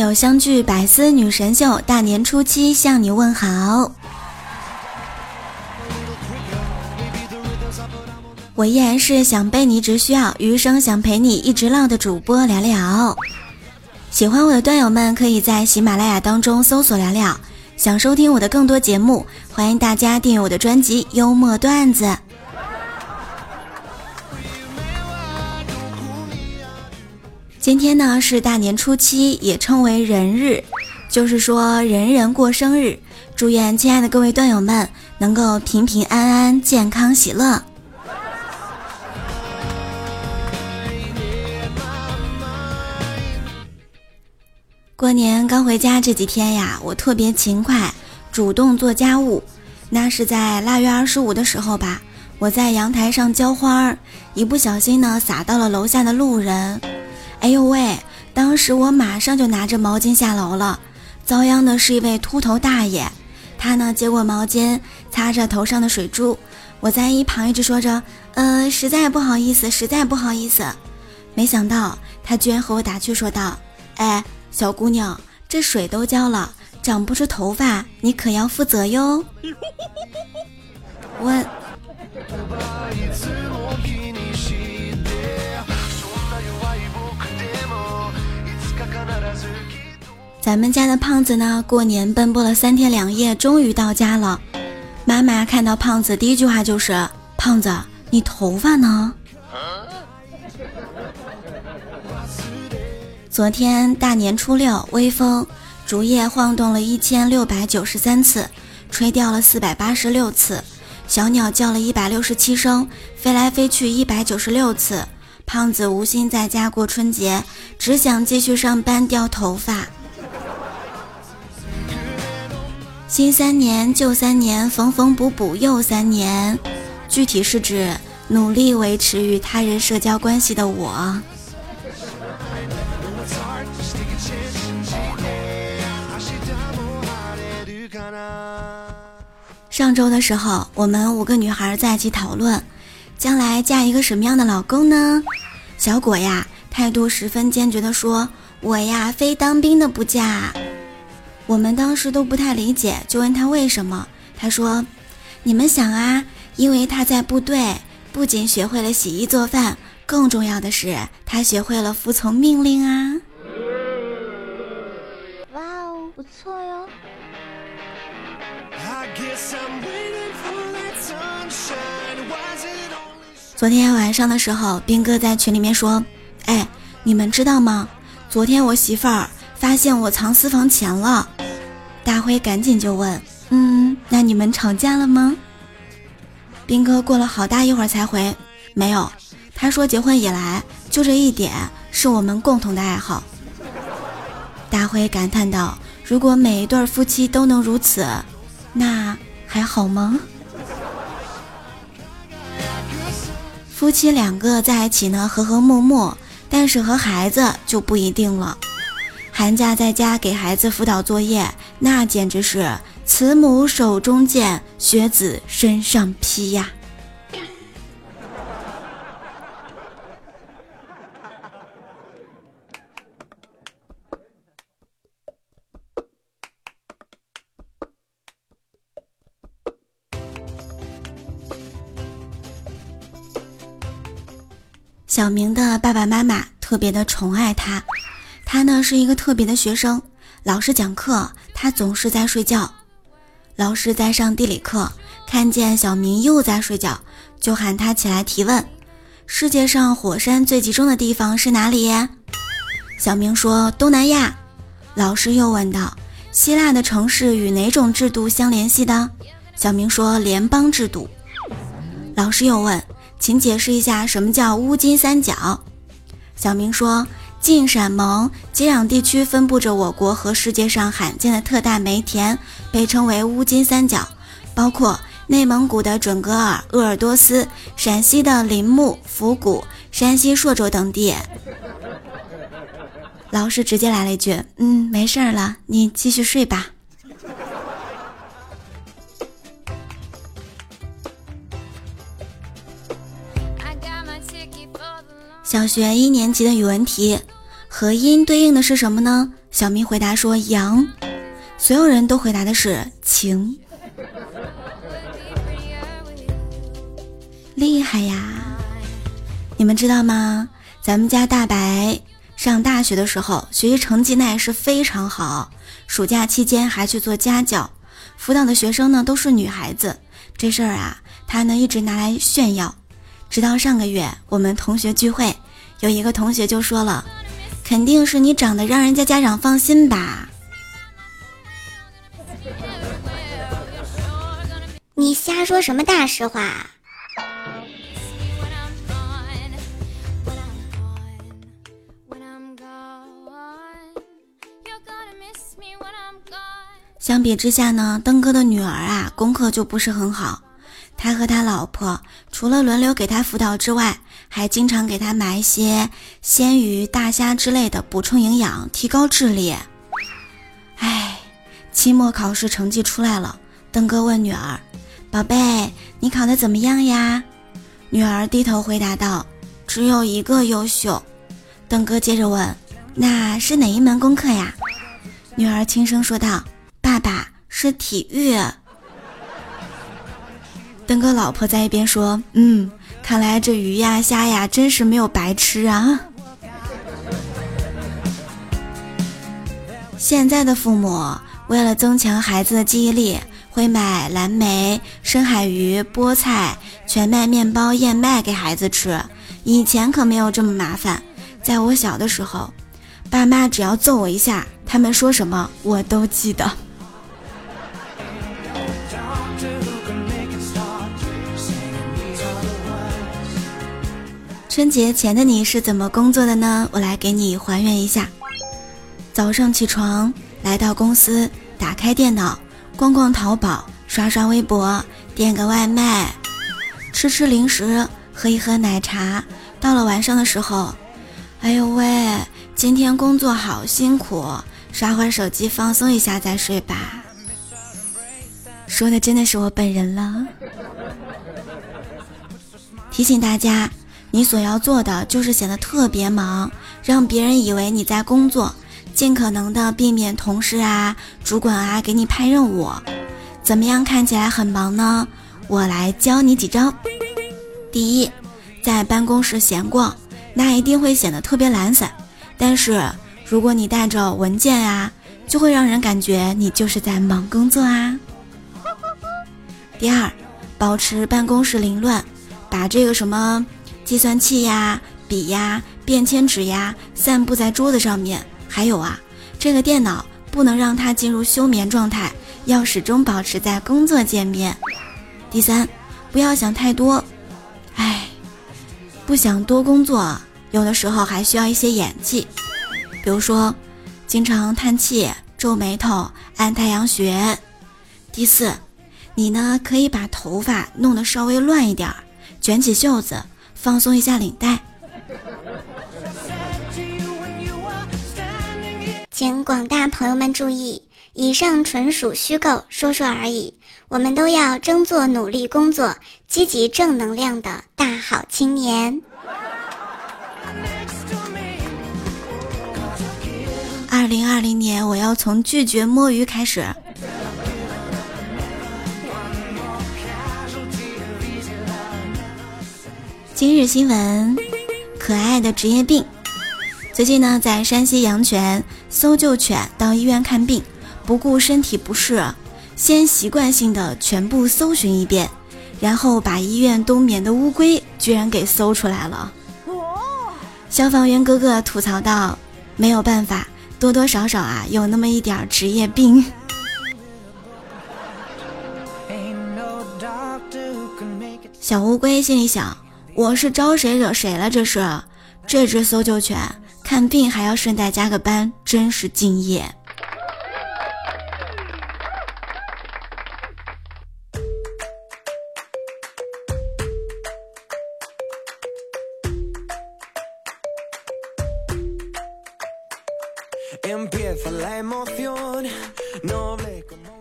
友相聚，百思女神秀，大年初七向你问好。我依然是想被你只需要，余生想陪你一直唠的主播聊聊。喜欢我的段友们，可以在喜马拉雅当中搜索聊聊。想收听我的更多节目，欢迎大家订阅我的专辑《幽默段子》。今天呢是大年初七，也称为人日，就是说人人过生日。祝愿亲爱的各位段友们能够平平安安、健康喜乐。过年刚回家这几天呀，我特别勤快，主动做家务。那是在腊月二十五的时候吧，我在阳台上浇花，一不小心呢洒到了楼下的路人。哎呦喂！当时我马上就拿着毛巾下楼了，遭殃的是一位秃头大爷。他呢接过毛巾，擦着头上的水珠。我在一旁一直说着：“呃，实在不好意思，实在不好意思。”没想到他居然和我打趣说道：“哎，小姑娘，这水都浇了，长不出头发，你可要负责哟。”我。咱们家的胖子呢，过年奔波了三天两夜，终于到家了。妈妈看到胖子，第一句话就是：“胖子，你头发呢？”昨天大年初六，微风，竹叶晃动了一千六百九十三次，吹掉了四百八十六次，小鸟叫了一百六十七声，飞来飞去一百九十六次。胖子无心在家过春节，只想继续上班掉头发。新三年，旧三年，缝缝补补又三年。具体是指努力维持与他人社交关系的我。上周的时候，我们五个女孩在一起讨论，将来嫁一个什么样的老公呢？小果呀，态度十分坚决地说：“我呀，非当兵的不嫁。”我们当时都不太理解，就问他为什么。他说：“你们想啊，因为他在部队，不仅学会了洗衣做饭，更重要的是他学会了服从命令啊！”哇哦，不错哟。昨天晚上的时候，兵哥在群里面说：“哎，你们知道吗？昨天我媳妇儿。”发现我藏私房钱了，大辉赶紧就问：“嗯，那你们吵架了吗？”兵哥过了好大一会儿才回：“没有。”他说：“结婚以来就这一点是我们共同的爱好。”大辉感叹道：“如果每一对夫妻都能如此，那还好吗？”夫妻两个在一起呢，和和睦睦，但是和孩子就不一定了。寒假在家给孩子辅导作业，那简直是慈母手中剑，学子身上披呀！小明的爸爸妈妈特别的宠爱他。他呢是一个特别的学生，老师讲课，他总是在睡觉。老师在上地理课，看见小明又在睡觉，就喊他起来提问：世界上火山最集中的地方是哪里？小明说东南亚。老师又问道：希腊的城市与哪种制度相联系的？小明说联邦制度。老师又问：请解释一下什么叫乌金三角？小明说。晋陕蒙接壤地区分布着我国和世界上罕见的特大煤田，被称为乌金三角，包括内蒙古的准噶尔、鄂尔多斯、陕西的临木、府谷、山西朔州等地。老师直接来了一句：“嗯，没事儿了，你继续睡吧。”小学一年级的语文题，和音对应的是什么呢？小明回答说阳，所有人都回答的是晴。厉害呀！你们知道吗？咱们家大白上大学的时候，学习成绩那也是非常好，暑假期间还去做家教，辅导的学生呢都是女孩子。这事儿啊，他呢一直拿来炫耀。直到上个月，我们同学聚会，有一个同学就说了：“肯定是你长得让人家家长放心吧？” 你瞎说什么大实话？相比之下呢，登哥的女儿啊，功课就不是很好。他和他老婆除了轮流给他辅导之外，还经常给他买一些鲜鱼、大虾之类的补充营养，提高智力。哎，期末考试成绩出来了，登哥问女儿：“宝贝，你考得怎么样呀？”女儿低头回答道：“只有一个优秀。”登哥接着问：“那是哪一门功课呀？”女儿轻声说道：“爸爸是体育。”登哥老婆在一边说：“嗯，看来这鱼呀虾呀真是没有白吃啊。”现在的父母为了增强孩子的记忆力，会买蓝莓、深海鱼、菠菜、全麦面包、燕麦给孩子吃。以前可没有这么麻烦。在我小的时候，爸妈只要揍我一下，他们说什么我都记得。春节前的你是怎么工作的呢？我来给你还原一下：早上起床，来到公司，打开电脑，逛逛淘宝，刷刷微博，点个外卖，吃吃零食，喝一喝奶茶。到了晚上的时候，哎呦喂，今天工作好辛苦，刷会儿手机放松一下再睡吧。说的真的是我本人了。提醒大家。你所要做的就是显得特别忙，让别人以为你在工作，尽可能的避免同事啊、主管啊给你派任务。怎么样看起来很忙呢？我来教你几招。第一，在办公室闲逛，那一定会显得特别懒散。但是如果你带着文件啊，就会让人感觉你就是在忙工作啊。第二，保持办公室凌乱，把这个什么。计算器呀、笔呀、便签纸呀，散布在桌子上面。还有啊，这个电脑不能让它进入休眠状态，要始终保持在工作界面。第三，不要想太多。哎，不想多工作，有的时候还需要一些演技，比如说，经常叹气、皱眉头、按太阳穴。第四，你呢可以把头发弄得稍微乱一点，卷起袖子。放松一下领带，请广大朋友们注意，以上纯属虚构，说说而已。我们都要争做努力工作、积极正能量的大好青年。二零二零年，我要从拒绝摸鱼开始。今日新闻：可爱的职业病。最近呢，在山西阳泉，搜救犬到医院看病，不顾身体不适，先习惯性的全部搜寻一遍，然后把医院冬眠的乌龟居然给搜出来了。消防员哥哥吐槽道：“没有办法，多多少少啊，有那么一点职业病。”小乌龟心里想。我是招谁惹谁了？这是，这只搜救犬看病还要顺带加个班，真是敬业。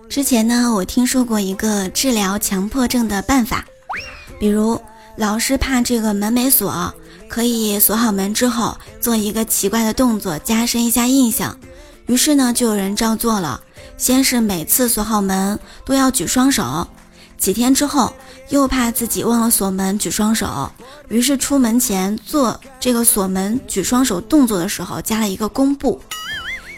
之前呢，我听说过一个治疗强迫症的办法，比如老师怕这个门没锁，可以锁好门之后做一个奇怪的动作，加深一下印象。于是呢，就有人照做了。先是每次锁好门都要举双手，几天之后又怕自己忘了锁门举双手，于是出门前做这个锁门举双手动作的时候加了一个弓步。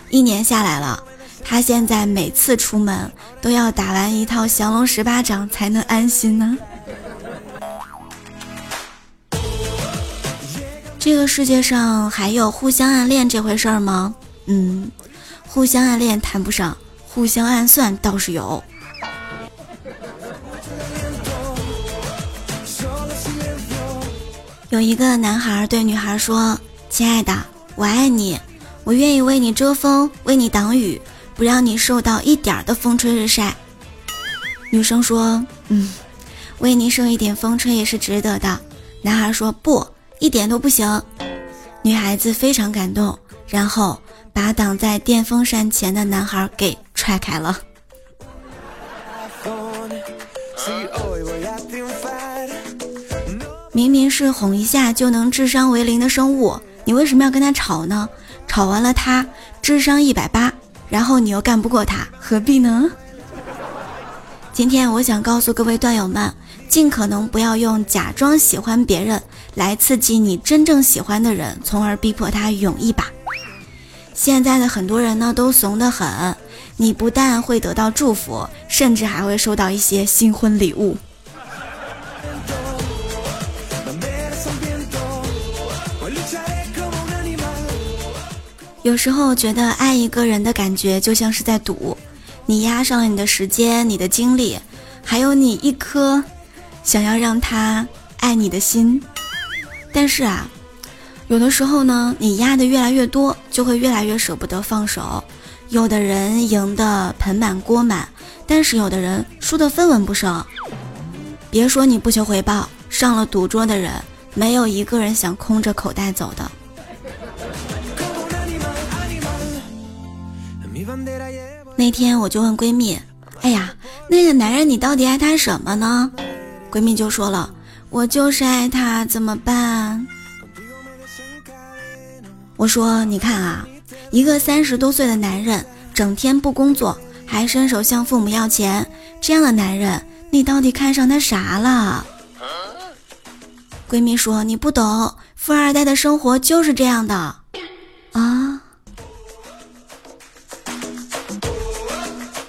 一年下来了，他现在每次出门都要打完一套降龙十八掌才能安心呢。这个世界上还有互相暗恋这回事儿吗？嗯，互相暗恋谈不上，互相暗算倒是有。有一个男孩对女孩说：“亲爱的，我爱你。”我愿意为你遮风，为你挡雨，不让你受到一点的风吹日晒。女生说：“嗯，为你受一点风吹也是值得的。”男孩说：“不，一点都不行。”女孩子非常感动，然后把挡在电风扇前的男孩给踹开了。明明是哄一下就能智商为零的生物，你为什么要跟他吵呢？吵完了，他智商一百八，然后你又干不过他，何必呢？今天我想告诉各位段友们，尽可能不要用假装喜欢别人来刺激你真正喜欢的人，从而逼迫他勇一把。现在的很多人呢都怂得很，你不但会得到祝福，甚至还会收到一些新婚礼物。有时候觉得爱一个人的感觉就像是在赌，你押上了你的时间、你的精力，还有你一颗想要让他爱你的心。但是啊，有的时候呢，你压的越来越多，就会越来越舍不得放手。有的人赢得盆满锅满，但是有的人输得分文不剩。别说你不求回报，上了赌桌的人，没有一个人想空着口袋走的。那天我就问闺蜜：“哎呀，那个男人你到底爱他什么呢？”闺蜜就说了：“我就是爱他，怎么办？”我说：“你看啊，一个三十多岁的男人，整天不工作，还伸手向父母要钱，这样的男人，你到底看上他啥了？”闺蜜说：“你不懂，富二代的生活就是这样的。”啊。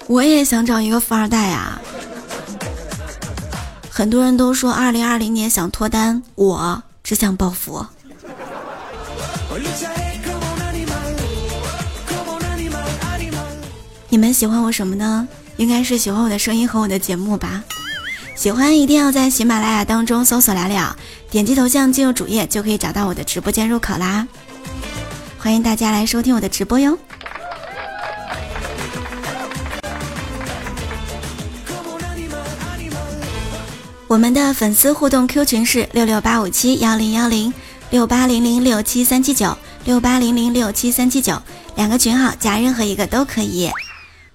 我也想找一个富二代啊！很多人都说二零二零年想脱单，我只想暴富。你们喜欢我什么呢？应该是喜欢我的声音和我的节目吧。喜欢一定要在喜马拉雅当中搜索“聊聊”，点击头像进入主页就可以找到我的直播间入口啦。欢迎大家来收听我的直播哟。我们的粉丝互动 Q 群是六六八五七幺零幺零六八零零六七三七九六八零零六七三七九，两个群号加任何一个都可以。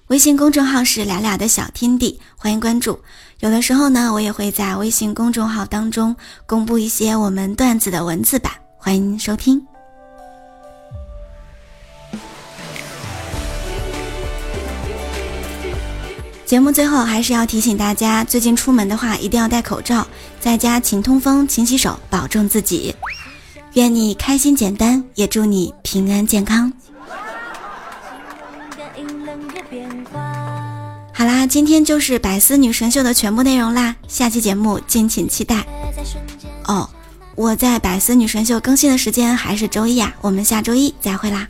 微信公众号是俩俩的小天地，欢迎关注。有的时候呢，我也会在微信公众号当中公布一些我们段子的文字版，欢迎收听。节目最后还是要提醒大家，最近出门的话一定要戴口罩，在家勤通风、勤洗手，保重自己。愿你开心简单，也祝你平安健康。好啦，今天就是百思女神秀的全部内容啦，下期节目敬请期待。哦，我在百思女神秀更新的时间还是周一啊，我们下周一再会啦。